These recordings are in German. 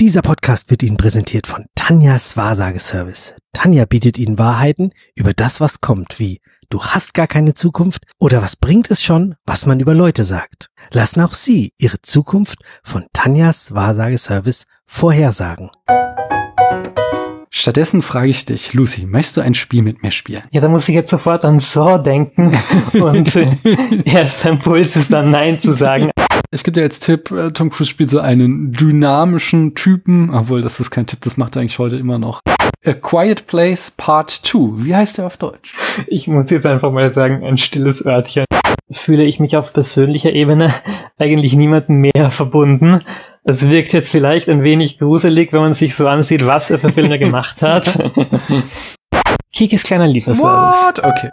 Dieser Podcast wird Ihnen präsentiert von Tanjas Wahrsageservice. Tanja bietet Ihnen Wahrheiten über das, was kommt, wie du hast gar keine Zukunft oder was bringt es schon, was man über Leute sagt. Lassen auch Sie Ihre Zukunft von Tanjas Wahrsageservice vorhersagen. Stattdessen frage ich dich, Lucy, möchtest du ein Spiel mit mir spielen? Ja, da muss ich jetzt sofort an Saw denken und äh, erster Impuls ist dann Nein zu sagen. Ich gebe dir jetzt Tipp, äh, Tom Cruise spielt so einen dynamischen Typen, obwohl das ist kein Tipp, das macht er eigentlich heute immer noch. A Quiet Place Part 2. Wie heißt der auf Deutsch? Ich muss jetzt einfach mal sagen, ein stilles Örtchen. Fühle ich mich auf persönlicher Ebene eigentlich niemanden mehr verbunden. Es wirkt jetzt vielleicht ein wenig gruselig, wenn man sich so ansieht, was er für Filme gemacht hat. Kikis kleiner Lieferservice. What? Okay.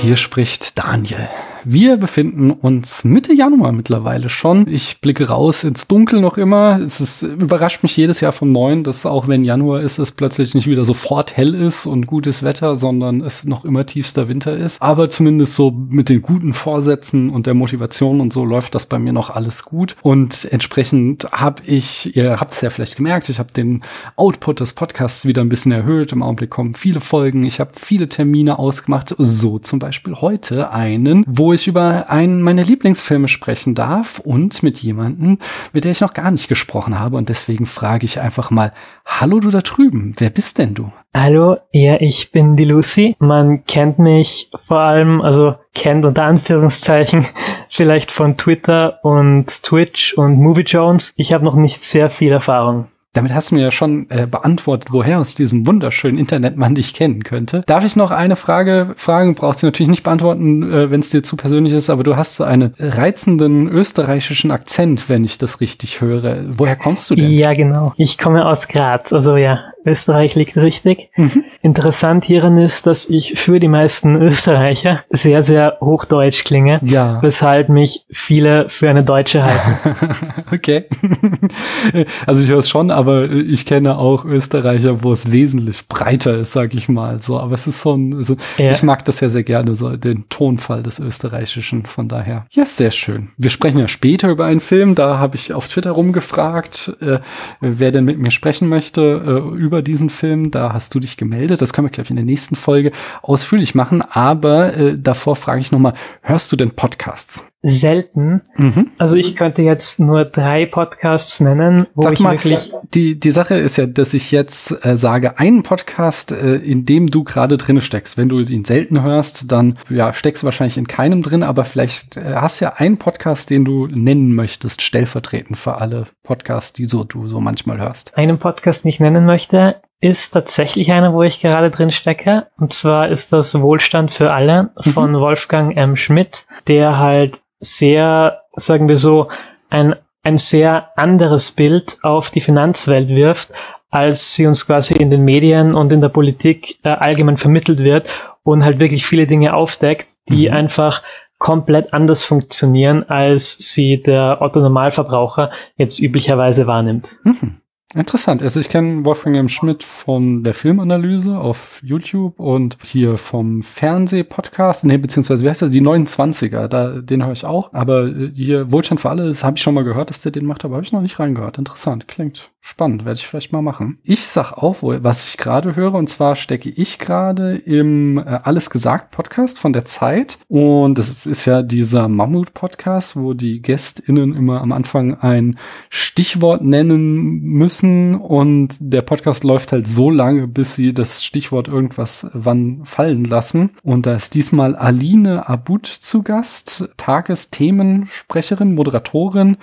Hier spricht Daniel. Wir befinden uns Mitte Januar mittlerweile schon. Ich blicke raus ins Dunkel noch immer. Es ist, überrascht mich jedes Jahr vom Neuen, dass auch wenn Januar ist, es plötzlich nicht wieder sofort hell ist und gutes Wetter, sondern es noch immer tiefster Winter ist. Aber zumindest so mit den guten Vorsätzen und der Motivation und so läuft das bei mir noch alles gut. Und entsprechend habe ich, ihr habt es ja vielleicht gemerkt, ich habe den Output des Podcasts wieder ein bisschen erhöht. Im Augenblick kommen viele Folgen. Ich habe viele Termine ausgemacht. So zum Beispiel heute einen, wo ich über einen meiner Lieblingsfilme sprechen darf und mit jemandem, mit der ich noch gar nicht gesprochen habe. Und deswegen frage ich einfach mal, hallo du da drüben, wer bist denn du? Hallo, ja, ich bin die Lucy. Man kennt mich vor allem, also kennt unter Anführungszeichen, vielleicht von Twitter und Twitch und Movie Jones. Ich habe noch nicht sehr viel Erfahrung. Damit hast du mir ja schon äh, beantwortet, woher aus diesem wunderschönen Internet man dich kennen könnte. Darf ich noch eine Frage fragen? Brauchst du natürlich nicht beantworten, äh, wenn es dir zu persönlich ist, aber du hast so einen reizenden österreichischen Akzent, wenn ich das richtig höre. Woher kommst du denn? Ja, genau. Ich komme aus Graz, also ja, Österreich liegt richtig. Mhm. Interessant hieran ist, dass ich für die meisten Österreicher sehr, sehr hochdeutsch klinge, ja. weshalb mich viele für eine Deutsche halten. okay. also ich höre es schon, aber ich kenne auch Österreicher, wo es wesentlich breiter ist, sag ich mal. So, aber es ist so ein, also ja. ich mag das ja sehr gerne, so den Tonfall des Österreichischen. Von daher, ja, sehr schön. Wir sprechen ja später über einen Film. Da habe ich auf Twitter rumgefragt, äh, wer denn mit mir sprechen möchte äh, über diesen Film. Da hast du dich gemeldet. Das können wir, glaube ich, in der nächsten Folge ausführlich machen. Aber äh, davor frage ich nochmal, hörst du denn Podcasts? Selten. Mhm. Also ich könnte jetzt nur drei Podcasts nennen, wo Sag ich mal, wirklich. Die, die Sache ist ja, dass ich jetzt äh, sage, einen Podcast, äh, in dem du gerade drin steckst. Wenn du ihn selten hörst, dann ja, steckst du wahrscheinlich in keinem drin, aber vielleicht äh, hast du ja einen Podcast, den du nennen möchtest, stellvertretend für alle Podcasts, die so du so manchmal hörst. Einen Podcast nicht nennen möchte, ist tatsächlich einer, wo ich gerade drin stecke. Und zwar ist das Wohlstand für alle von mhm. Wolfgang M. Schmidt, der halt sehr, sagen wir so, ein, ein sehr anderes Bild auf die Finanzwelt wirft, als sie uns quasi in den Medien und in der Politik äh, allgemein vermittelt wird und halt wirklich viele Dinge aufdeckt, die mhm. einfach komplett anders funktionieren, als sie der Otto Normalverbraucher jetzt üblicherweise wahrnimmt. Mhm. Interessant. Also ich kenne Wolfgang M. Schmidt von der Filmanalyse auf YouTube und hier vom Fernsehpodcast, nee, beziehungsweise wie heißt das, die 29er, da, den höre ich auch. Aber äh, hier Wohlstand für alle, das habe ich schon mal gehört, dass der den macht, aber habe ich noch nicht reingehört. Interessant, klingt spannend, werde ich vielleicht mal machen. Ich sag auch, was ich gerade höre, und zwar stecke ich gerade im äh, Alles gesagt Podcast von der Zeit. Und das ist ja dieser Mammut-Podcast, wo die GästInnen immer am Anfang ein Stichwort nennen müssen müssen und der Podcast läuft halt so lange, bis sie das Stichwort irgendwas wann fallen lassen. Und da ist diesmal Aline Abud zu Gast, Tagesthemensprecherin, Moderatorin,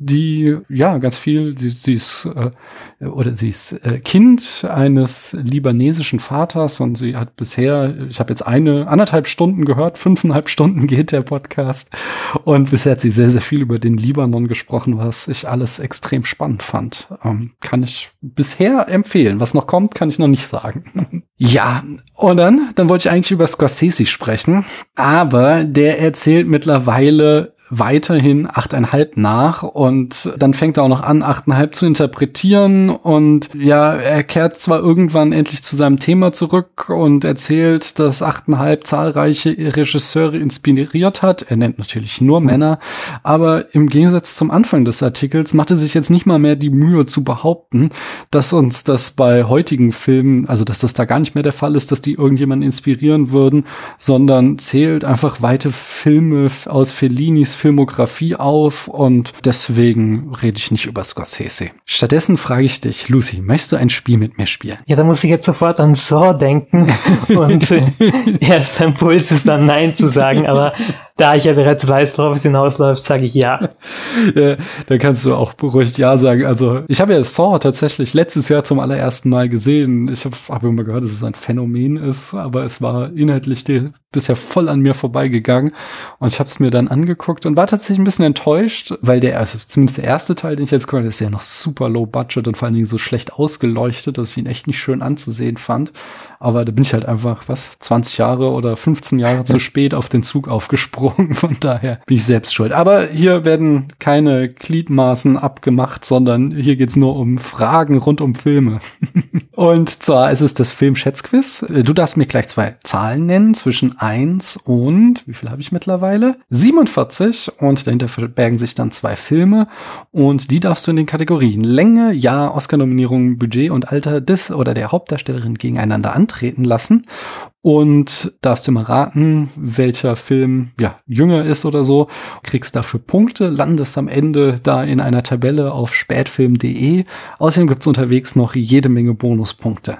die ja ganz viel, die, sie ist äh, oder sie ist äh, Kind eines libanesischen Vaters und sie hat bisher, ich habe jetzt eine anderthalb Stunden gehört, fünfeinhalb Stunden geht der Podcast und bisher hat sie sehr sehr viel über den Libanon gesprochen, was ich alles extrem spannend fand. Ähm, kann ich bisher empfehlen. Was noch kommt, kann ich noch nicht sagen. ja, und dann, dann wollte ich eigentlich über Scorsese sprechen, aber der erzählt mittlerweile weiterhin achteinhalb nach und dann fängt er auch noch an, achteinhalb zu interpretieren und ja, er kehrt zwar irgendwann endlich zu seinem Thema zurück und erzählt, dass achteinhalb zahlreiche Regisseure inspiriert hat. Er nennt natürlich nur Männer, aber im Gegensatz zum Anfang des Artikels macht er sich jetzt nicht mal mehr die Mühe zu behaupten, dass uns das bei heutigen Filmen, also dass das da gar nicht mehr der Fall ist, dass die irgendjemanden inspirieren würden, sondern zählt einfach weite Filme aus Fellinis Filmografie auf und deswegen rede ich nicht über Scorsese. Stattdessen frage ich dich, Lucy, möchtest du ein Spiel mit mir spielen? Ja, da muss ich jetzt sofort an Saw denken und äh, erster Impuls ist dann Nein zu sagen, aber da ich ja bereits weiß, worauf es hinausläuft, sage ich ja. ja. Da kannst du auch beruhigt Ja sagen. Also ich habe ja Saw tatsächlich letztes Jahr zum allerersten Mal gesehen. Ich habe hab immer gehört, dass es ein Phänomen ist, aber es war inhaltlich bisher voll an mir vorbeigegangen. Und ich habe es mir dann angeguckt und war tatsächlich ein bisschen enttäuscht, weil der, also zumindest der erste Teil, den ich jetzt gehört habe, ist ja noch super low budget und vor allen Dingen so schlecht ausgeleuchtet, dass ich ihn echt nicht schön anzusehen fand. Aber da bin ich halt einfach, was, 20 Jahre oder 15 Jahre zu spät auf den Zug aufgesprungen. Von daher bin ich selbst schuld. Aber hier werden keine Gliedmaßen abgemacht, sondern hier geht's nur um Fragen rund um Filme. und zwar ist es das Film-Schätzquiz. Du darfst mir gleich zwei Zahlen nennen, zwischen 1 und, wie viel habe ich mittlerweile? 47. Und dahinter verbergen sich dann zwei Filme. Und die darfst du in den Kategorien Länge, Jahr, Oscar-Nominierung, Budget und Alter des oder der Hauptdarstellerin gegeneinander an antreten lassen und darfst du mal raten, welcher Film ja jünger ist oder so, kriegst dafür Punkte, landest am Ende da in einer Tabelle auf spätfilm.de. Außerdem gibt's unterwegs noch jede Menge Bonuspunkte.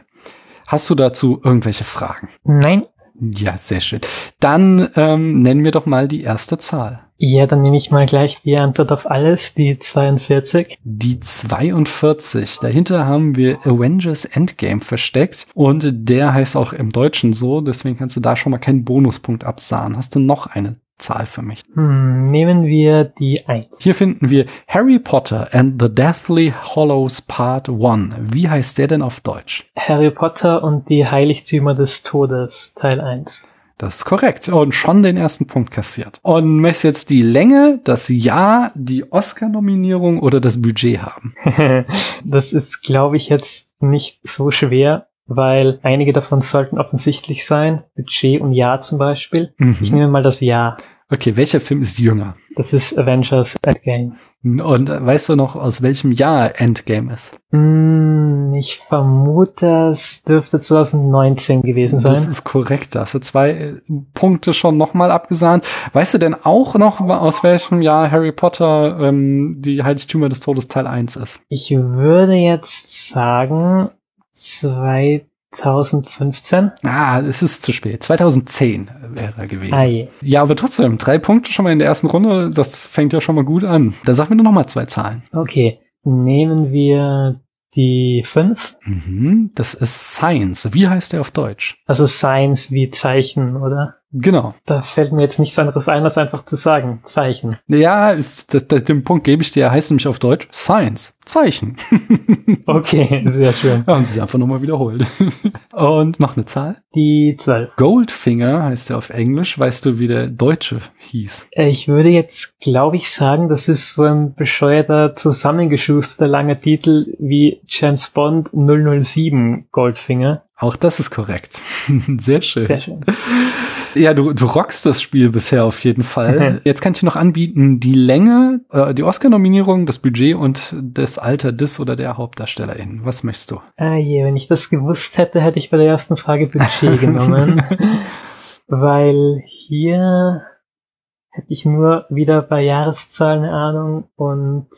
Hast du dazu irgendwelche Fragen? Nein. Ja, sehr schön. Dann ähm, nennen wir doch mal die erste Zahl. Ja, dann nehme ich mal gleich die Antwort auf alles, die 42. Die 42. Dahinter haben wir Avengers Endgame versteckt und der heißt auch im Deutschen so, deswegen kannst du da schon mal keinen Bonuspunkt absahen. Hast du noch eine Zahl für mich? Hm, nehmen wir die 1. Hier finden wir Harry Potter and the Deathly Hollows Part 1. Wie heißt der denn auf Deutsch? Harry Potter und die Heiligtümer des Todes Teil 1. Das ist korrekt. Und schon den ersten Punkt kassiert. Und möchtest jetzt die Länge, das Jahr, die Oscar-Nominierung oder das Budget haben? das ist, glaube ich, jetzt nicht so schwer, weil einige davon sollten offensichtlich sein. Budget und Jahr zum Beispiel. Mhm. Ich nehme mal das Jahr. Okay, welcher Film ist jünger? Das ist Avengers Endgame. Und weißt du noch, aus welchem Jahr Endgame ist? Mm, ich vermute, es dürfte 2019 gewesen sein. Das ist korrekt. Da hast du zwei äh, Punkte schon nochmal abgesahnt. Weißt du denn auch noch, aus welchem Jahr Harry Potter ähm, die Heiligtümer des Todes Teil 1 ist? Ich würde jetzt sagen 2000 2015? Ah, es ist zu spät. 2010 wäre er gewesen. Ah, je. Ja, aber trotzdem, drei Punkte schon mal in der ersten Runde, das fängt ja schon mal gut an. Da sag mir nur noch mal zwei Zahlen. Okay, nehmen wir die fünf. Mhm, das ist Science. Wie heißt der auf Deutsch? Also Science wie Zeichen, oder? Genau. Da fällt mir jetzt nichts anderes ein, als einfach zu sagen. Zeichen. Ja, das, das, den Punkt gebe ich dir. Er heißt nämlich auf Deutsch Science. Zeichen. okay, sehr schön. Haben Sie es einfach nochmal wiederholt. Und noch eine Zahl? Die 12. Goldfinger heißt er auf Englisch. Weißt du, wie der Deutsche hieß? Ich würde jetzt, glaube ich, sagen, das ist so ein bescheuerter, zusammengeschusterter langer Titel wie James Bond 007 Goldfinger. Auch das ist korrekt. Sehr schön. Sehr schön. Ja, du, du rockst das Spiel bisher auf jeden Fall. Jetzt kann ich dir noch anbieten, die Länge, äh, die Oscar-Nominierung, das Budget und das Alter des oder der Hauptdarstellerin. Was möchtest du? Ah je, wenn ich das gewusst hätte, hätte ich bei der ersten Frage Budget genommen. Weil hier hätte ich nur wieder bei Jahreszahlen eine Ahnung und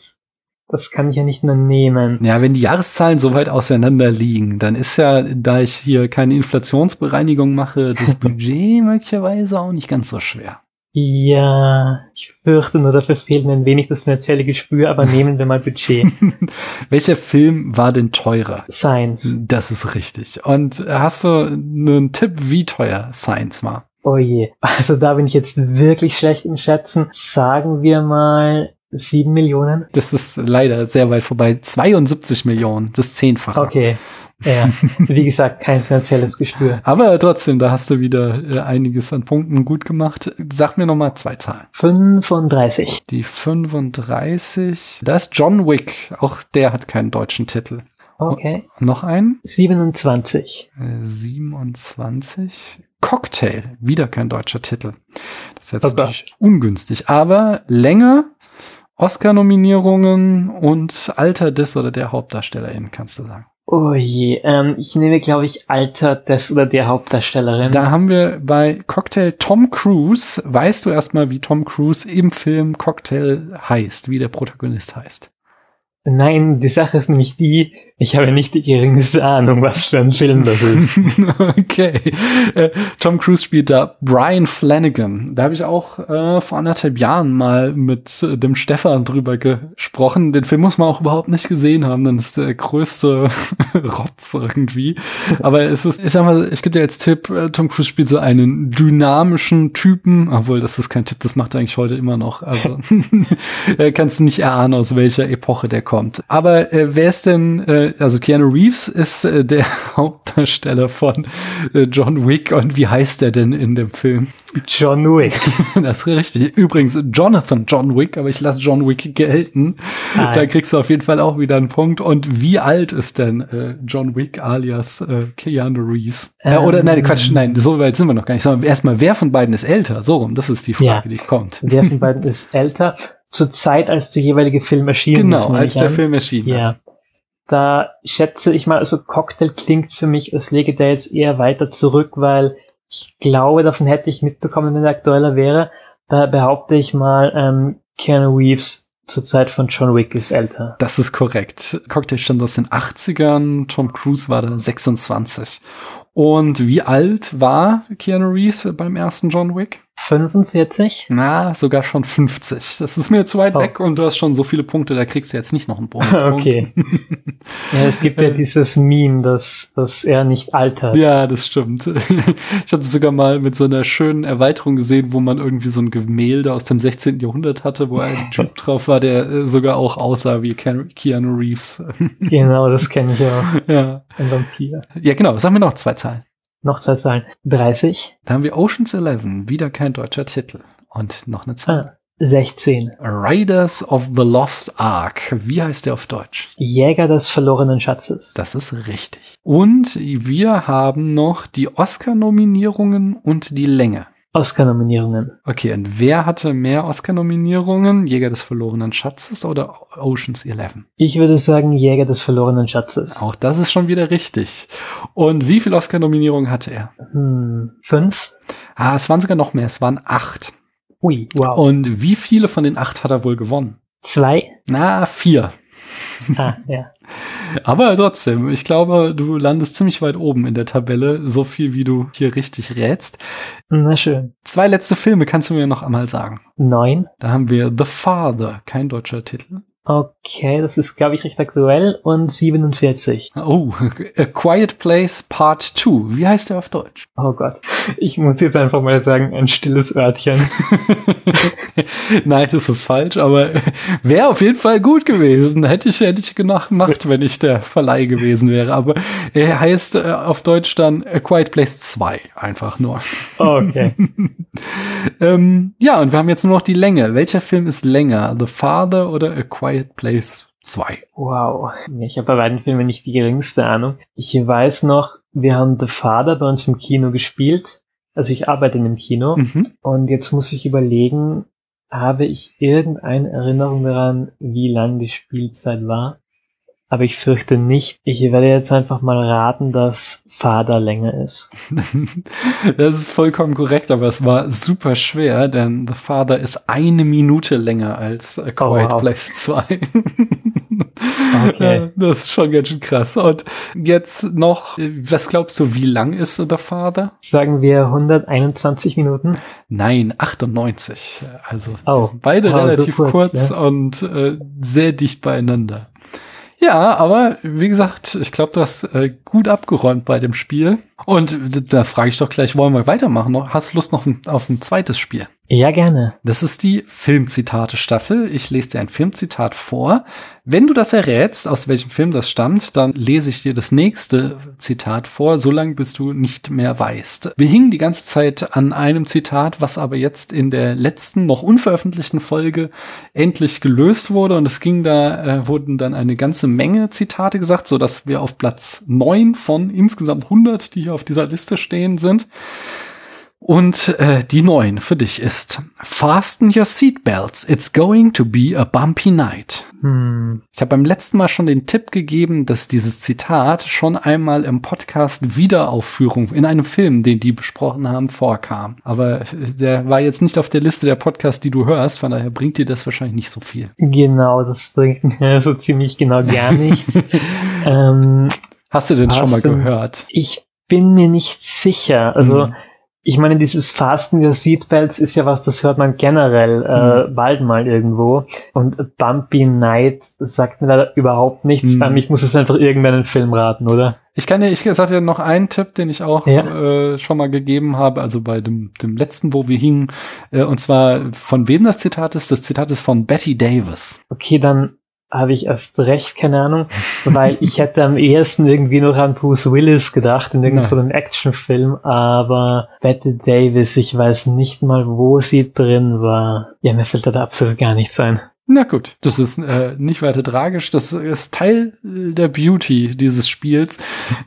das kann ich ja nicht mehr nehmen. Ja, wenn die Jahreszahlen so weit auseinander liegen, dann ist ja, da ich hier keine Inflationsbereinigung mache, das Budget möglicherweise auch nicht ganz so schwer. Ja, ich fürchte nur, dafür fehlt mir ein wenig das finanzielle Gespür, aber nehmen wir mal Budget. Welcher Film war denn teurer? Science. Das ist richtig. Und hast du einen Tipp, wie teuer Science war? Oh je. Also da bin ich jetzt wirklich schlecht im Schätzen. Sagen wir mal Sieben Millionen? Das ist leider sehr weit vorbei. 72 Millionen, das Zehnfache. Okay. Ja, wie gesagt, kein finanzielles Gespür. Aber trotzdem, da hast du wieder äh, einiges an Punkten gut gemacht. Sag mir nochmal zwei Zahlen. 35. Die 35, da ist John Wick. Auch der hat keinen deutschen Titel. Okay. Und noch einen? 27. Äh, 27. Cocktail, wieder kein deutscher Titel. Das ist jetzt Oh natürlich ungünstig, aber länger, Oscar-Nominierungen und Alter des oder der Hauptdarstellerin, kannst du sagen. Oh je, ähm, ich nehme, glaube ich, Alter des oder der Hauptdarstellerin. Da haben wir bei Cocktail Tom Cruise, weißt du erstmal, wie Tom Cruise im Film Cocktail heißt, wie der Protagonist heißt. Nein, die Sache ist nämlich die, ich habe nicht die geringste Ahnung, was für ein Film das ist. okay. Äh, Tom Cruise spielt da Brian Flanagan. Da habe ich auch äh, vor anderthalb Jahren mal mit äh, dem Stefan drüber gesprochen. Den Film muss man auch überhaupt nicht gesehen haben, dann ist der größte Rotz irgendwie. Aber es ist, ich sag mal, ich gebe dir als Tipp, äh, Tom Cruise spielt so einen dynamischen Typen, obwohl das ist kein Tipp, das macht er eigentlich heute immer noch. Also äh, kannst du nicht erahnen, aus welcher Epoche der kommt. Aber äh, wer ist denn, äh, also Keanu Reeves ist äh, der Hauptdarsteller von äh, John Wick und wie heißt der denn in dem Film? John Wick. Das ist richtig. Übrigens Jonathan John Wick, aber ich lasse John Wick gelten. Ah. Da kriegst du auf jeden Fall auch wieder einen Punkt. Und wie alt ist denn äh, John Wick alias äh, Keanu Reeves? äh, oder Ähm. nein, Quatsch, nein, so weit sind wir noch gar nicht. Sondern erstmal, wer von beiden ist älter? So rum, das ist die Frage, Ja. die kommt. Wer von beiden ist älter? Zur Zeit, als der jeweilige Film erschienen ist. Genau, nehme als der an. Film erschienen Ja. ist. Da schätze ich mal, also Cocktail klingt für mich, als lege der jetzt eher weiter zurück, weil ich glaube, davon hätte ich mitbekommen, wenn er aktueller wäre. Da behaupte ich mal, ähm, Keanu Reeves zur Zeit von John Wick ist älter. Das ist korrekt. Cocktail stammt aus den 80ern, Tom Cruise war da 26. Und wie alt war Keanu Reeves beim ersten John Wick? 45? Na, sogar schon 50. Das ist mir zu weit Oh. weg und du hast schon so viele Punkte, da kriegst du jetzt nicht noch einen Bonuspunkt. Okay. Ja, es gibt ja dieses Meme, dass, dass er nicht altert. Ja, das stimmt. Ich hatte sogar mal mit so einer schönen Erweiterung gesehen, wo man irgendwie so ein Gemälde aus dem 16. Jahrhundert hatte, wo ein Typ drauf war, der äh, sogar auch aussah wie Keanu Keanu Reeves. Genau, das kenne ich auch. Ja. Ein Vampir. ja, genau. Sag mir noch zwei Zahlen. Noch zwei Zahlen. 30? Da haben wir Ocean's Eleven, wieder kein deutscher Titel. Und noch eine Zahl. Ah, 16. Riders of the Lost Ark. Wie heißt der auf Deutsch? Jäger des verlorenen Schatzes. Das ist richtig. Und wir haben noch die Oscar-Nominierungen und die Länge. Oscar-Nominierungen. Okay, und wer hatte mehr Oscar-Nominierungen? Jäger des verlorenen Schatzes oder Ocean's Eleven? Ich würde sagen Jäger des verlorenen Schatzes. Auch das ist schon wieder richtig. Und wie viele Oscar-Nominierungen hatte er? Hm, fünf? Ah, es waren sogar noch mehr, es waren acht. Ui, wow. Und wie viele von den acht hat er wohl gewonnen? Zwei? Na, vier. Ah, ja. Aber trotzdem, ich glaube, du landest ziemlich weit oben in der Tabelle, so viel wie du hier richtig rätst. Na schön. Zwei letzte Filme kannst du mir noch einmal sagen. Neun? Da haben wir The Father, kein deutscher Titel. Okay, das ist, glaube ich, recht aktuell. Und 47. Oh, A Quiet Place Part 2. Wie heißt der auf Deutsch? Oh Gott. Ich muss jetzt einfach mal sagen, ein stilles Örtchen. Nein, das ist falsch, aber wäre auf jeden Fall gut gewesen. Hätte ich, hätte ich gemacht, wenn ich der Verleih gewesen wäre. Aber er heißt äh, auf Deutsch dann A Quiet Place 2. Einfach nur. Okay. ähm, ja, und wir haben jetzt nur noch die Länge. Welcher Film ist länger? The Father oder A Quiet Place 2? Wow. Ich habe bei beiden Filmen nicht die geringste Ahnung. Ich weiß noch, wir haben The Father bei uns im Kino gespielt. Also ich arbeite in einem Kino. Mhm. Und jetzt muss ich überlegen, habe ich irgendeine Erinnerung daran, wie lang die Spielzeit war? Aber ich fürchte nicht. Ich werde jetzt einfach mal raten, dass Vater länger ist. Das ist vollkommen korrekt, aber es war super schwer, denn The Father ist eine Minute länger als A Quiet wow. Place 2. Okay. Das ist schon ganz schön krass. Und jetzt noch, was glaubst du, wie lang ist The Father? Sagen wir 121 Minuten. Nein, 98. Also Oh. beide Oh, so relativ kurz, kurz ja. und äh, sehr dicht beieinander. Ja, aber wie gesagt, ich glaube, du hast äh, gut abgeräumt bei dem Spiel. Und da frage ich doch gleich, wollen wir weitermachen? Hast du Lust noch auf ein zweites Spiel? Ja, gerne. Das ist die Filmzitate-Staffel. Ich lese dir ein Filmzitat vor. Wenn du das errätst, aus welchem Film das stammt, dann lese ich dir das nächste Zitat vor, solange bis du nicht mehr weißt. Wir hingen die ganze Zeit an einem Zitat, was aber jetzt in der letzten, noch unveröffentlichten Folge endlich gelöst wurde. Und es ging da, äh, wurden dann eine ganze Menge Zitate gesagt, so dass wir auf Platz neun von insgesamt 100, die hier auf dieser Liste stehen, sind. Und äh, die neun für dich ist Fasten your seatbelts. It's going to be a bumpy night. Hm. Ich habe beim letzten Mal schon den Tipp gegeben, dass dieses Zitat schon einmal im Podcast Wiederaufführung in einem Film, den die besprochen haben, vorkam. Aber der war jetzt nicht auf der Liste der Podcasts, die du hörst, von daher bringt dir das wahrscheinlich nicht so viel. Genau, das bringt mir so ziemlich genau gar nichts. ähm, Hast du denn schon mal gehört? ich bin mir nicht sicher. Also, Mhm. Ich meine, dieses Fasten your Seatbelts ist ja was, das hört man generell äh, Mhm. bald mal irgendwo. Und Bumpy Night sagt mir leider überhaupt nichts. Mhm. Ähm, ich muss es einfach irgendeinen Film raten, oder? Ich kann dir, ich sag dir noch einen Tipp, den ich auch Ja. äh, schon mal gegeben habe, also bei dem, dem letzten, wo wir hingen, äh, und zwar von wem das Zitat ist. Das Zitat ist von Betty Davis. Okay, dann habe ich erst recht keine Ahnung, weil ich hätte am ehesten irgendwie noch an Bruce Willis gedacht in irgendeinem so einem Actionfilm, aber Betty Davis, ich weiß nicht mal, wo sie drin war. Ja, mir fällt da absolut gar nichts ein. Na gut, das ist äh, nicht weiter tragisch. Das ist Teil äh, der Beauty dieses Spiels,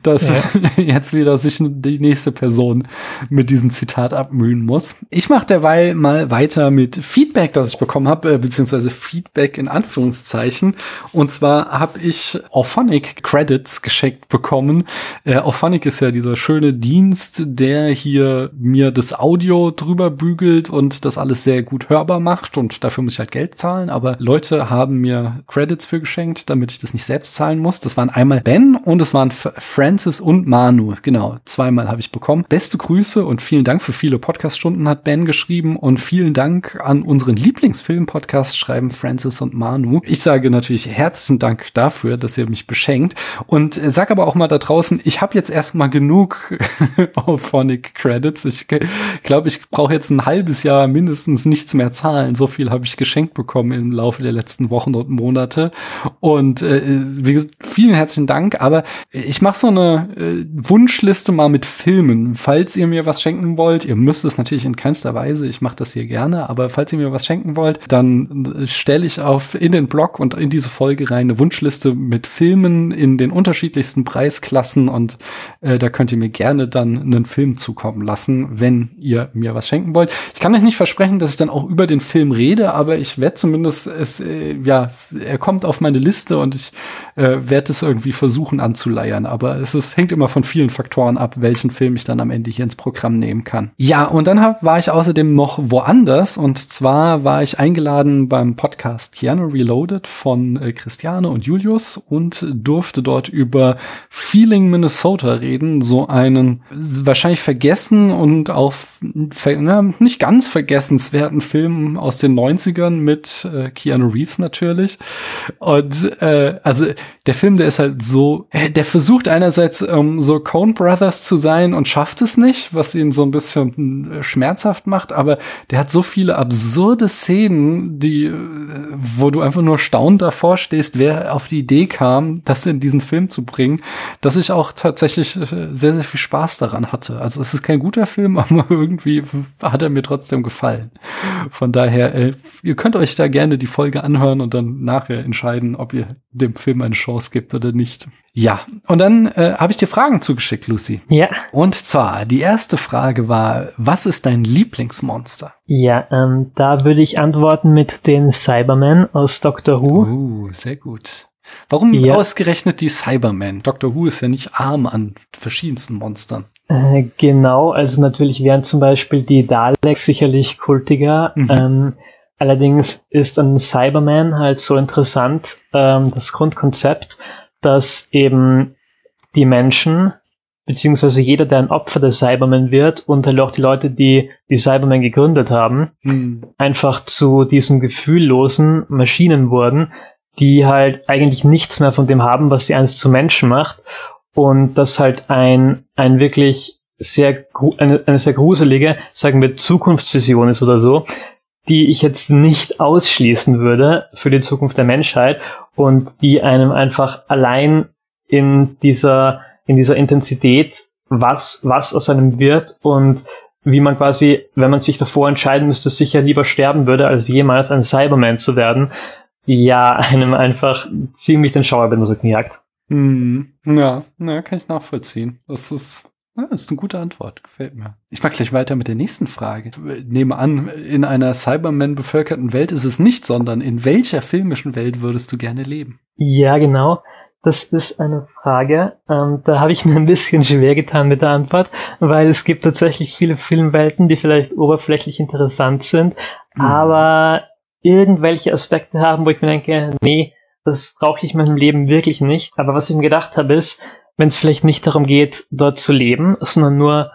dass jetzt wieder sich die nächste Person mit diesem Zitat abmühen muss. Ich mache derweil mal weiter mit Feedback, das ich bekommen habe, äh, beziehungsweise Feedback in Anführungszeichen. Und zwar habe ich Auphonic Credits geschenkt bekommen. Äh, Auphonic ist ja dieser schöne Dienst, der hier mir das Audio drüber bügelt und das alles sehr gut hörbar macht. Und dafür muss ich halt Geld zahlen. Aber Leute haben mir Credits für geschenkt, damit ich das nicht selbst zahlen muss. Das waren einmal Ben und es waren Francis und Manu. Genau, zweimal habe ich bekommen. Beste Grüße und vielen Dank für viele Podcaststunden hat Ben geschrieben und vielen Dank an unseren Lieblingsfilm-Podcast schreiben Francis und Manu. Ich sage natürlich herzlichen Dank dafür, dass ihr mich beschenkt und sag aber auch mal da draußen, ich habe jetzt erstmal genug Auphonic Credits. Ich glaube, ich brauche jetzt ein halbes Jahr mindestens nichts mehr zahlen. So viel habe ich geschenkt bekommen im Laufe der letzten Wochen und Monate. Und äh, wie gesagt, vielen herzlichen Dank. Aber ich mache so eine äh, Wunschliste mal mit Filmen. Falls ihr mir was schenken wollt, ihr müsst es natürlich in keinster Weise, ich mache das hier gerne, aber falls ihr mir was schenken wollt, dann äh, stelle ich auf in den Blog und in diese Folge rein eine Wunschliste mit Filmen in den unterschiedlichsten Preisklassen und äh, da könnt ihr mir gerne dann einen Film zukommen lassen, wenn ihr mir was schenken wollt. Ich kann euch nicht versprechen, dass ich dann auch über den Film rede, aber ich werde zumindest es, äh, ja, er kommt auf meine Liste und ich äh, werde es irgendwie versuchen anzuleiern. Aber es ist, hängt immer von vielen Faktoren ab, welchen Film ich dann am Ende hier ins Programm nehmen kann. Ja, und dann hab, war ich außerdem noch woanders und zwar war ich eingeladen beim Podcast Keanu Reloaded von äh, Christiane und Julius und durfte dort über Feeling Minnesota reden, so einen wahrscheinlich vergessen und auch na, nicht ganz vergessenswerten Film aus den 90ern mit äh, Keanu Reeves natürlich. Und äh, also der Film, der ist halt so, äh, der versucht einerseits ähm, so Coen Brothers zu sein und schafft es nicht, was ihn so ein bisschen äh, schmerzhaft macht, aber der hat so viele absurde Szenen, die, äh, wo du einfach nur staunend davor stehst, wer auf die Idee kam, das in diesen Film zu bringen, dass ich auch tatsächlich sehr, sehr viel Spaß daran hatte. Also es ist kein guter Film, aber irgendwie hat er mir trotzdem gefallen. Von daher, ihr könnt euch da gerne die Folge anhören und dann nachher entscheiden, ob ihr dem Film eine Chance gibt oder nicht. Ja, und dann äh, habe ich dir Fragen zugeschickt, Lucy. Ja, Und zwar, die erste Frage war, was ist dein Lieblingsmonster? ja, ähm, da würde ich antworten mit den Cybermen aus Doctor Who. Uh, sehr gut. Warum Ja. ausgerechnet die Cybermen? Doctor Who ist ja nicht arm an verschiedensten Monstern. Äh, genau, also natürlich wären zum Beispiel die Daleks sicherlich kultiger. Mhm. Ähm, allerdings ist an Cyberman halt so interessant ähm, das Grundkonzept, dass eben die Menschen, beziehungsweise jeder, der ein Opfer der Cybermen wird und halt auch die Leute, die die Cybermen gegründet haben, Hm. einfach zu diesen gefühllosen Maschinen wurden, die halt eigentlich nichts mehr von dem haben, was sie einst zu Menschen macht. Und das halt ein, ein wirklich sehr eine, eine sehr gruselige, sagen wir, Zukunftsvision ist oder so, die ich jetzt nicht ausschließen würde für die Zukunft der Menschheit und die einem einfach allein in dieser in dieser Intensität was was aus einem wird und wie man quasi, wenn man sich davor entscheiden müsste, sicher lieber sterben würde, als jemals ein Cyberman zu werden, ja, einem einfach ziemlich den Schauer über den Rücken jagt. Hm, ja, ja, kann ich nachvollziehen. Das ist, ja, das ist eine gute Antwort. Gefällt mir. Ich mag gleich weiter mit der nächsten Frage. Nehme an, in einer Cyberman bevölkerten Welt ist es nicht, sondern in welcher filmischen Welt würdest du gerne leben? Ja, genau. Das ist eine Frage, ähm, da habe ich mir ein bisschen schwer getan mit der Antwort, weil es gibt tatsächlich viele Filmwelten, die vielleicht oberflächlich interessant sind, mhm. aber irgendwelche Aspekte haben, wo ich mir denke, nee, das brauche ich in meinem Leben wirklich nicht. Aber was ich mir gedacht habe, ist, wenn es vielleicht nicht darum geht, dort zu leben, sondern nur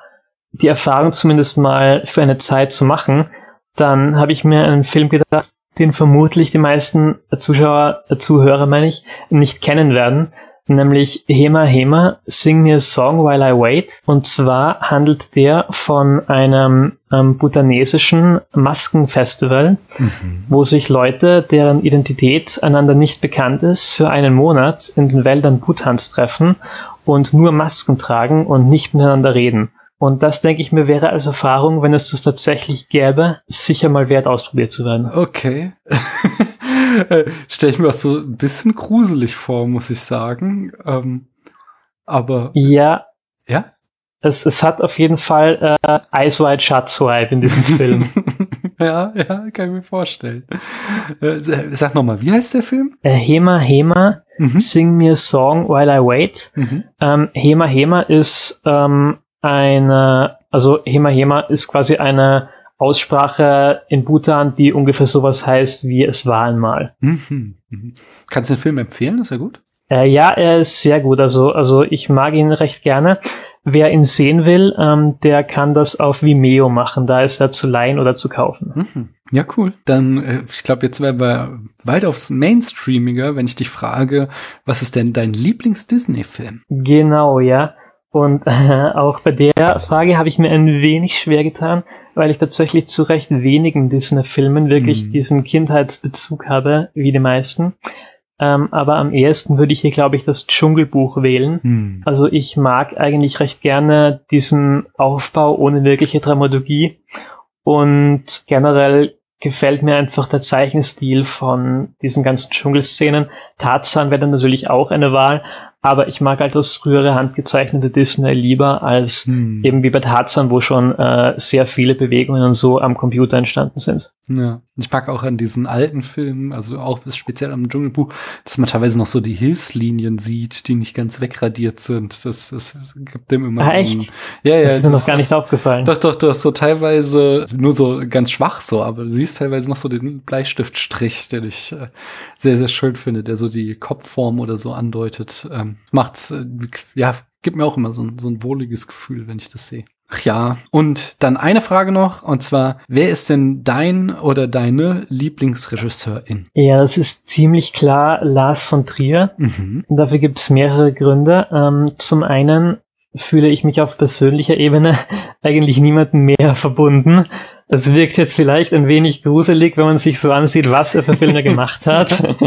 die Erfahrung zumindest mal für eine Zeit zu machen, dann habe ich mir einen Film gedacht, den vermutlich die meisten Zuschauer, Zuhörer meine ich, nicht kennen werden, nämlich Hema Hema, Sing Me a Song While I Wait. Und zwar handelt der von einem ähm, bhutanesischen Maskenfestival, mhm. wo sich Leute, deren Identität einander nicht bekannt ist, für einen Monat in den Wäldern Bhutans treffen und nur Masken tragen und nicht miteinander reden. Und das, denke ich mir, wäre als Erfahrung, wenn es das tatsächlich gäbe, sicher mal wert, ausprobiert zu werden. Okay. Stelle ich mir das so ein bisschen gruselig vor, muss ich sagen. Ähm, aber. Ja. Ja? Es, es hat auf jeden Fall äh, Eyes Wide Shut Swipe in diesem Film. ja, ja, kann ich mir vorstellen. Äh, sag nochmal, wie heißt der Film? Äh, Hema Hema, mhm. Sing Me a Song While I Wait. Mhm. Ähm, Hema Hema ist ähm, eine, also Hema Hema ist quasi eine Aussprache in Bhutan, die ungefähr sowas heißt wie es war einmal. Mhm, mhm. Kannst du den Film empfehlen? Ist er gut? Äh, ja, er ist sehr gut. Also, also ich mag ihn recht gerne. Wer ihn sehen will, ähm, der kann das auf Vimeo machen. Da ist er zu leihen oder zu kaufen. Mhm. Ja, cool. Dann, äh, ich glaube, jetzt werden wir weit aufs Mainstreamiger, wenn ich dich frage, was ist denn dein Lieblings-Disney-Film? Genau, ja. Und äh, auch bei der Frage habe ich mir ein wenig schwer getan, weil ich tatsächlich zu recht wenigen Disney-Filmen wirklich mhm. diesen Kindheitsbezug habe, wie die meisten. Ähm, aber am ehesten würde ich hier, glaube ich, das Dschungelbuch wählen. Mhm. Also ich mag eigentlich recht gerne diesen Aufbau ohne wirkliche Dramaturgie. Und generell gefällt mir einfach der Zeichenstil von diesen ganzen Dschungelszenen. Tarzan wäre dann natürlich auch eine Wahl, aber ich mag halt das frühere handgezeichnete Disney lieber als hm. eben wie bei Tarzan, wo schon äh, sehr viele Bewegungen und so am Computer entstanden sind. Ja, ich mag auch an diesen alten Filmen, also auch speziell am Dschungelbuch, dass man teilweise noch so die Hilfslinien sieht, die nicht ganz wegradiert sind. Das, das gibt dem immer ah, so echt? Ein, ja, ja, das ist mir noch gar nicht aufgefallen. Doch, doch, du hast so teilweise nur so ganz schwach so, aber du siehst teilweise noch so den Bleistiftstrich, den ich äh, sehr, sehr schön finde, der so die Kopfform oder so andeutet. Ähm, macht, äh, ja, gibt mir auch immer so ein, so ein wohliges Gefühl, wenn ich das sehe. Ach ja, und dann eine Frage noch, und zwar, wer ist denn dein oder deine Lieblingsregisseurin? Ja, das ist ziemlich klar Lars von Trier. Mhm. Dafür gibt es mehrere Gründe. Ähm, zum einen fühle ich mich auf persönlicher Ebene eigentlich niemandem mehr verbunden. Das wirkt jetzt vielleicht ein wenig gruselig, wenn man sich so ansieht, was er für Filme gemacht hat.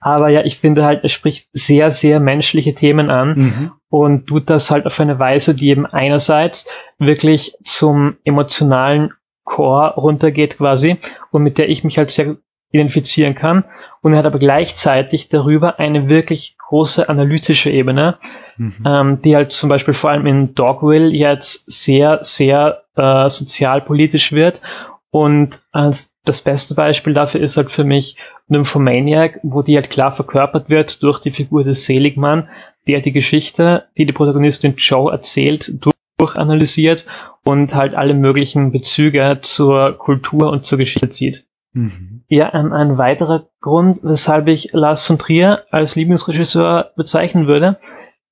Aber ja, ich finde halt, es spricht sehr, sehr menschliche Themen an mhm. Und tut das halt auf eine Weise, die eben einerseits wirklich zum emotionalen Core runtergeht quasi und mit der ich mich halt sehr identifizieren kann. Und er hat aber gleichzeitig darüber eine wirklich große analytische Ebene, mhm. ähm, die halt zum Beispiel vor allem in Dogville jetzt sehr, sehr äh, sozialpolitisch wird. Und als das beste Beispiel dafür ist halt für mich Nymphomaniac, wo die halt klar verkörpert wird durch die Figur des Seligmann, der die Geschichte, die die Protagonistin Joe erzählt, durchanalysiert und halt alle möglichen Bezüge zur Kultur und zur Geschichte zieht. Mhm. Ja, ein, ein weiterer Grund, weshalb ich Lars von Trier als Lieblingsregisseur bezeichnen würde,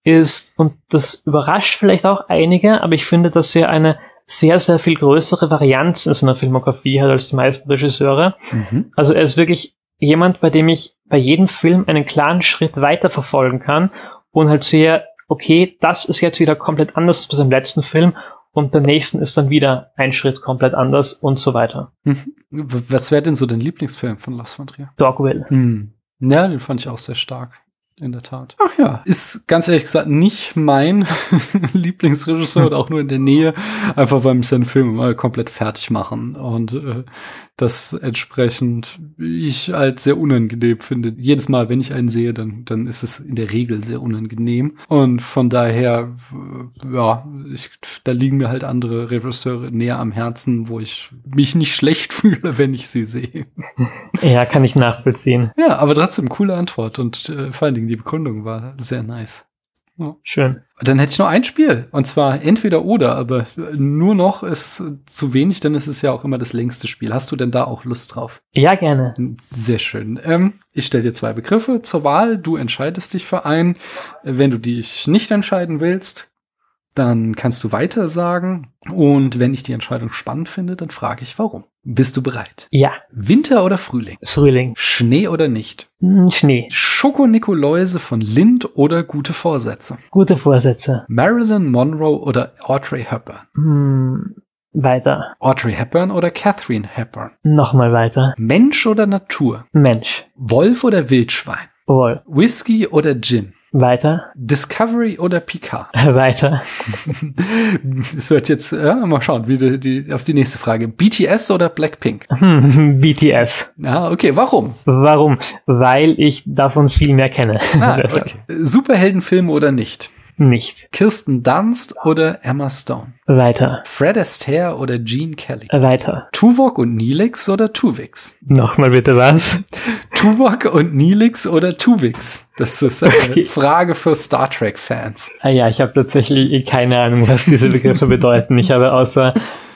ist, und das überrascht vielleicht auch einige, aber ich finde, dass er eine sehr, sehr viel größere Varianz in seiner Filmografie hat als die meisten Regisseure. Mhm. Also er ist wirklich jemand, bei dem ich bei jedem Film einen klaren Schritt weiter verfolgen kann und halt sehr okay, das ist jetzt wieder komplett anders als beim letzten Film und beim nächsten ist dann wieder ein Schritt komplett anders und so weiter. Mhm. Was wäre denn so dein Lieblingsfilm von Lars von Trier? Dogville. Hm. Ja, den fand ich auch sehr stark. In der Tat. Ach ja, ist ganz ehrlich gesagt nicht mein Lieblingsregisseur oder auch nur in der Nähe, einfach weil mich seine Filme mal komplett fertig machen und äh, das entsprechend ich als sehr unangenehm finde. Jedes Mal, wenn ich einen sehe, dann, dann ist es in der Regel sehr unangenehm. Und von daher, ja, ich, da liegen mir halt andere Regisseure näher am Herzen, wo ich mich nicht schlecht fühle, wenn ich sie sehe. Ja, kann ich nachvollziehen. Ja, aber trotzdem coole Antwort und äh, vor allen Dingen die Begründung war sehr nice. Schön. Dann hätte ich noch ein Spiel. Und zwar entweder oder, aber nur noch ist zu wenig, denn es ist ja auch immer das längste Spiel. Hast du denn da auch Lust drauf? Ja, gerne. Sehr schön. Ähm, ich stelle dir zwei Begriffe zur Wahl. Du entscheidest dich für einen. Wenn du dich nicht entscheiden willst, dann kannst du weiter sagen. Und wenn ich die Entscheidung spannend finde, dann frage ich warum. Bist du bereit? Ja. Winter oder Frühling? Frühling. Schnee oder nicht? Hm, Schnee. Schoko-Nikoläuse von Lind oder gute Vorsätze? Gute Vorsätze. Marilyn Monroe oder Audrey Hepburn? Hm, weiter. Audrey Hepburn oder Catherine Hepburn? Nochmal weiter. Mensch oder Natur? Mensch. Wolf oder Wildschwein? Wohl. Whisky oder Gin? Weiter. Discovery oder Picard? Weiter. Es wird jetzt, ja, mal schauen, wie die, die, auf die nächste Frage. BTS oder Blackpink? Hm, BTS. Ja, okay, warum? Warum? Weil ich davon viel mehr kenne. Ah, okay. Superheldenfilme oder nicht? Nicht. Kirsten Dunst oder Emma Stone? Weiter. Fred Astaire oder Gene Kelly? Weiter. Tuvok und Neelix oder Tuvix? Nochmal bitte was? Tuvok und Neelix oder Tuvix? Das ist eine Okay. Frage für Star Trek-Fans. Ah ja, ich habe tatsächlich keine Ahnung, was diese Begriffe bedeuten. Ich habe außer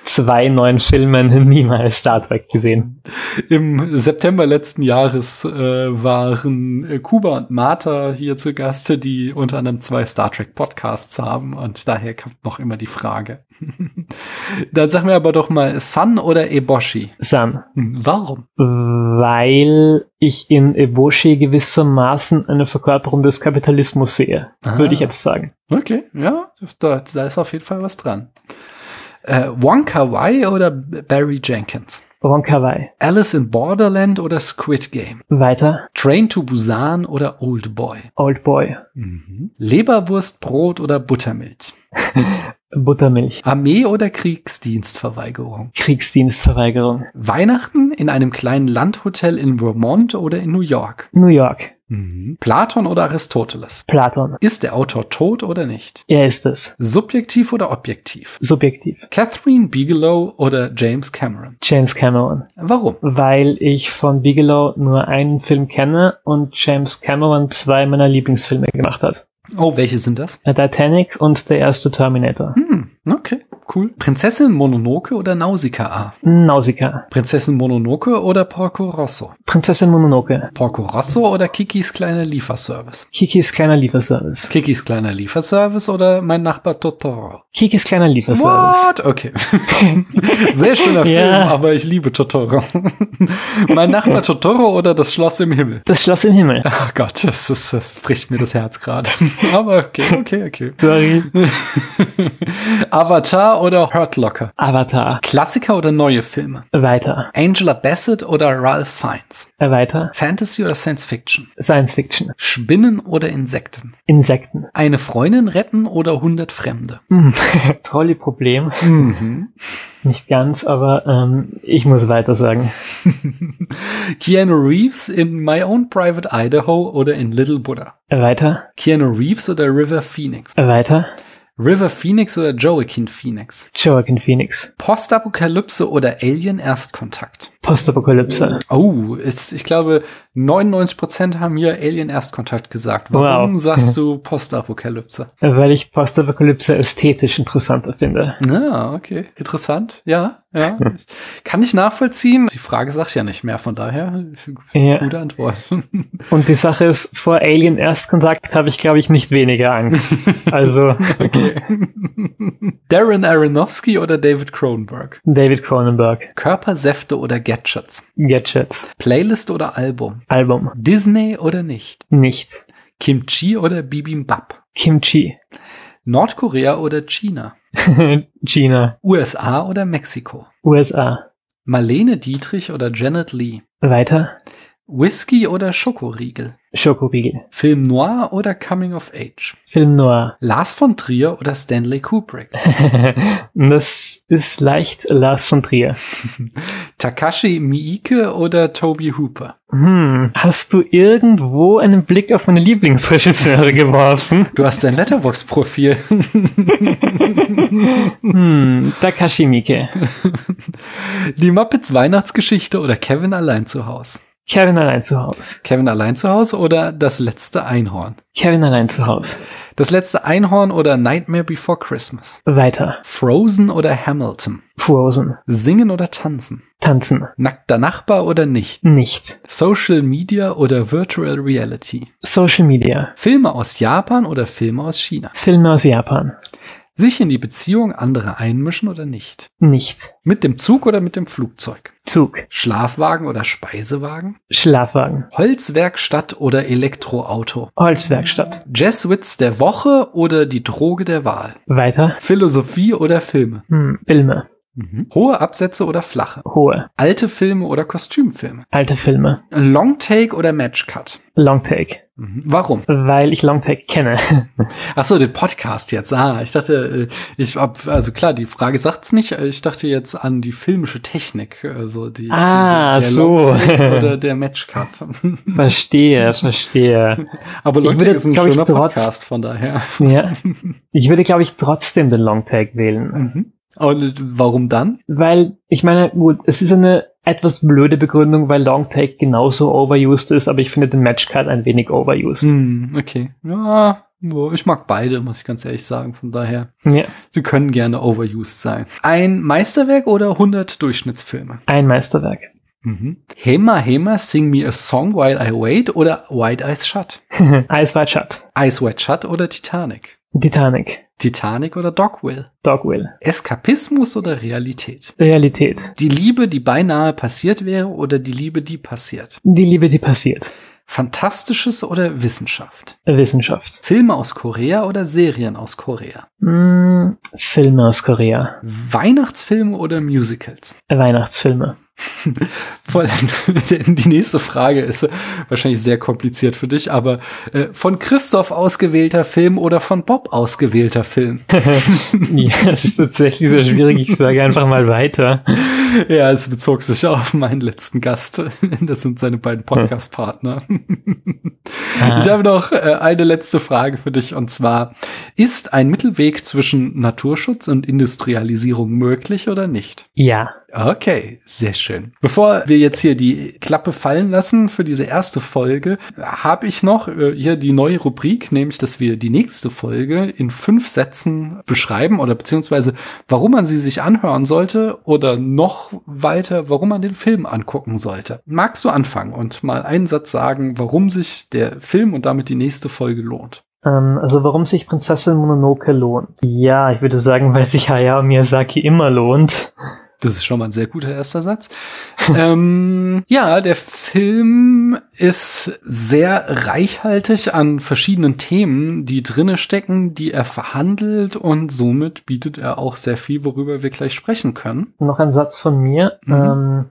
zwei neuen Filmen niemals Star Trek gesehen. Im September letzten Jahres äh, waren äh, Kuba und Martha hier zu Gast, die unter anderem zwei Star Trek Podcasts haben und daher kommt noch immer die Frage. Dann sag mir aber doch mal Sun oder Eboshi? San. Hm, Warum? Weil ich in Eboshi gewissermaßen eine Verkörperung des Kapitalismus sehe, Ah. würde ich jetzt sagen. Okay, ja, da, da ist auf jeden Fall was dran. Äh, Wonka Wai oder Barry Jenkins? Wonka Wai. Alice in Borderland oder Squid Game? Weiter. Train to Busan oder Old Boy? Old Boy. Leberwurstbrot oder Buttermilch? Buttermilch. Armee oder Kriegsdienstverweigerung? Kriegsdienstverweigerung. Weihnachten in einem kleinen Landhotel in Vermont oder in New York? New York. Platon oder Aristoteles? Platon. Ist der Autor tot oder nicht? Er ist es. Subjektiv oder objektiv? Subjektiv. Catherine Bigelow oder James Cameron? James Cameron. Warum? Weil ich von Bigelow nur einen Film kenne und James Cameron zwei meiner Lieblingsfilme gemacht hat. Oh, welche sind das? Titanic und der erste Terminator. Hm, okay, cool. Prinzessin Mononoke oder Nausicaa? Nausicaa. Prinzessin Mononoke oder Porco Rosso? Prinzessin Mononoke. Porco Rosso oder Kikis kleiner Lieferservice? Kikis kleiner Lieferservice. Kikis kleiner Lieferservice oder mein Nachbar Totoro? Kikis kleiner Lieferservice. What? Okay. Sehr schöner Film, Ja. aber ich liebe Totoro. mein Nachbar Totoro oder das Schloss im Himmel? Das Schloss im Himmel. Ach Gott, das, ist, das bricht mir das Herz gerade. Aber okay, okay, okay. Sorry. Avatar oder Hurt Locker? Avatar. Klassiker oder neue Filme? Weiter. Angela Bassett oder Ralph Fiennes? Weiter. Fantasy oder Science Fiction? Science Fiction. Spinnen oder Insekten? Insekten. Eine Freundin retten oder 100 Fremde? Hm. Trolley-Problem. Mhm. Nicht ganz, aber ähm, ich muss weiter sagen. Keanu Reeves in My Own Private Idaho oder in Little Buddha? Weiter. Keanu Reeves oder River Phoenix? Weiter. River Phoenix oder Joaquin Phoenix? Joaquin Phoenix. Postapokalypse oder Alien Erstkontakt? Postapokalypse. Oh, ist, ich glaube, 99% haben hier Alien Erstkontakt gesagt. Warum Wow. sagst du Postapokalypse? Weil ich Postapokalypse ästhetisch interessanter finde. Ah, okay. Interessant. Ja, ja. Kann ich nachvollziehen. Die Frage sagt ja nicht mehr, von daher Ja. gute Antwort. Und die Sache ist, vor Alien Erstkontakt habe ich, glaube ich, nicht weniger Angst. Also Okay. Darren Aronofsky oder David Cronenberg? David Cronenberg. Körpersäfte oder Gadgets? Gadgets. Playlist oder Album? Album. Disney oder nicht? Nicht. Kimchi oder Bibimbap? Kimchi. Nordkorea oder China? China. USA oder Mexiko? USA. Marlene Dietrich oder Janet Lee? Weiter. Whisky oder Schokoriegel? Schokoriegel. Film Noir oder Coming of Age? Film Noir. Lars von Trier oder Stanley Kubrick? das ist leicht Lars von Trier. Takashi Miike oder Toby Hooper? Hm, hast du irgendwo einen Blick auf meine Lieblingsregisseure geworfen? Du hast dein Letterbox-Profil. hm, Takashi Miike. Die Muppets Weihnachtsgeschichte oder Kevin allein zu Haus? Kevin allein zu Hause. Kevin allein zu Hause oder Das letzte Einhorn? Kevin allein zu Hause. Das letzte Einhorn oder Nightmare Before Christmas? Weiter. Frozen oder Hamilton? Frozen. Singen oder tanzen? Tanzen. Nackter Nachbar oder nicht? Nicht. Social Media oder Virtual Reality? Social Media. Filme aus Japan oder Filme aus China? Filme aus Japan. Sich in die Beziehung anderer einmischen oder nicht? Nicht. Mit dem Zug oder mit dem Flugzeug? Zug. Schlafwagen oder Speisewagen? Schlafwagen. Holzwerkstatt oder Elektroauto? Holzwerkstatt. Jazzwitz der Woche oder die Droge der Wahl? Weiter. Philosophie oder Filme? Hm, Filme. Mhm. Hohe Absätze oder flache? Hohe. Alte Filme oder Kostümfilme? Alte Filme. Longtake oder Matchcut? Longtake. Mhm. Warum? Weil ich Longtake kenne. Ach so, den Podcast jetzt. Ah, ich dachte, äh, ich hab, also klar, die Frage sagt's nicht. Ich dachte jetzt an die filmische Technik, also die, ah, die, die der so. Oder der Matchcut. Verstehe, verstehe. Aber Longtake würde, ist ein schöner Podcast, von daher. Ja. Ich würde, glaube ich, trotzdem den Longtake wählen. Mhm. Und warum dann? Weil, ich meine, gut, es ist eine etwas blöde Begründung, weil Longtake genauso overused ist, aber ich finde den Matchcard ein wenig overused. Hm, okay. Ja, ich mag beide, muss ich ganz ehrlich sagen. Von daher, Ja, sie können gerne overused sein. Ein Meisterwerk oder 100 Durchschnittsfilme? ein Meisterwerk. Mhm. Hema Hema, Sing Me a Song While I Wait oder White Eyes Shut? Ice White Shut. Ice White Shut oder Titanic? Titanic. Titanic oder Dogville? Dogwill. Eskapismus oder Realität? Realität. Die Liebe, die beinahe passiert wäre oder die Liebe, die passiert? Die Liebe, die passiert. Fantastisches oder Wissenschaft? Wissenschaft. Filme aus Korea oder Serien aus Korea? Mm, Filme aus Korea. Weihnachtsfilme oder Musicals? Weihnachtsfilme. Voll, die nächste Frage ist wahrscheinlich sehr kompliziert für dich, aber äh, von Christoph ausgewählter Film oder von Bob ausgewählter Film? ja, das ist tatsächlich sehr schwierig. Ich sage einfach mal weiter. ja, es bezog sich auf meinen letzten Gast. Das sind seine beiden Podcast-Partner. Ah. Ich habe noch äh, eine letzte Frage für dich und zwar, ist ein Mittelweg zwischen Naturschutz und Industrialisierung möglich oder nicht? Ja. Okay, sehr schön. Bevor wir jetzt hier die Klappe fallen lassen für diese erste Folge, habe ich noch äh, hier die neue Rubrik, nämlich, dass wir die nächste Folge in fünf Sätzen beschreiben oder beziehungsweise, warum man sie sich anhören sollte oder noch weiter, warum man den Film angucken sollte. Magst du anfangen und mal einen Satz sagen, warum sich der Film und damit die nächste Folge lohnt? Ähm, also warum sich Prinzessin Mononoke lohnt? Ja, ich würde sagen, weil sich Hayao Miyazaki immer lohnt. Das ist schon mal ein sehr guter erster Satz. ähm, ja, der Film ist sehr reichhaltig an verschiedenen Themen, die drinne stecken, die er verhandelt und somit bietet er auch sehr viel, worüber wir gleich sprechen können. Noch ein Satz von mir. Mhm. Ähm,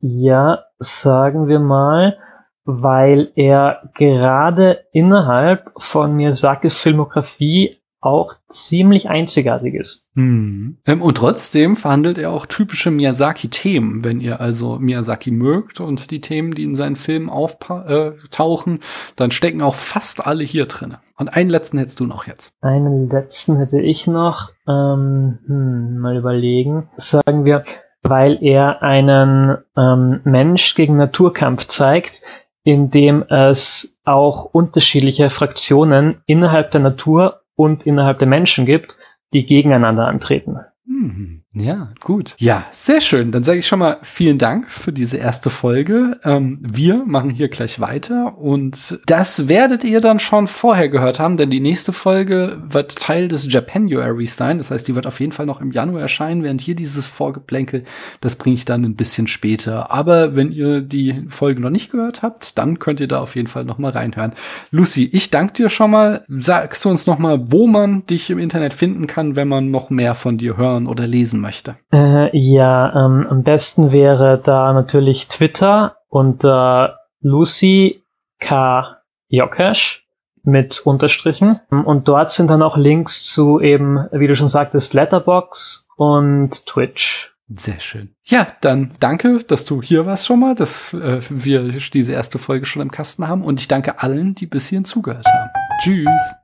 ja, sagen wir mal, weil er gerade innerhalb von Miyazakis Filmografie auch ziemlich einzigartig ist. Ähm, und trotzdem verhandelt er auch typische Miyazaki-Themen. Wenn ihr also Miyazaki mögt und die Themen, die in seinen Filmen auftauchen, dann stecken auch fast alle hier drin. Und einen letzten hättest du noch jetzt. Einen letzten hätte ich noch. Ähm, hm, mal überlegen. Sagen wir, weil er einen ähm, Mensch gegen Naturkampf zeigt, in dem es auch unterschiedliche Fraktionen innerhalb der Natur und innerhalb der Menschen gibt, die gegeneinander antreten. Mhm. Ja, gut. Ja, sehr schön. Dann sage ich schon mal vielen Dank für diese erste Folge. Ähm, wir machen hier gleich weiter und das werdet ihr dann schon vorher gehört haben, denn die nächste Folge wird Teil des Japanuary sein. Das heißt, die wird auf jeden Fall noch im Januar erscheinen, während hier dieses Vorgeplänkel, das bringe ich dann ein bisschen später. Aber wenn ihr die Folge noch nicht gehört habt, dann könnt ihr da auf jeden Fall noch mal reinhören. Lucy, ich danke dir schon mal. Sagst du uns noch mal, wo man dich im Internet finden kann, wenn man noch mehr von dir hören oder lesen möchte? Äh, ja, ähm, am besten wäre da natürlich Twitter unter Lucy K. Jokesh mit Unterstrichen. Und dort sind dann auch Links zu eben, wie du schon sagtest, Letterbox und Twitch. Sehr schön. Ja, dann danke, dass du hier warst schon mal, dass äh, wir diese erste Folge schon im Kasten haben. Und ich danke allen, die bis hierhin zugehört haben. Tschüss.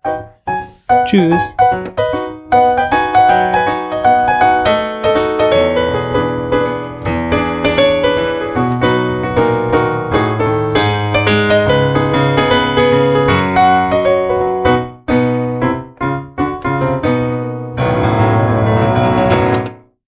Tschüss.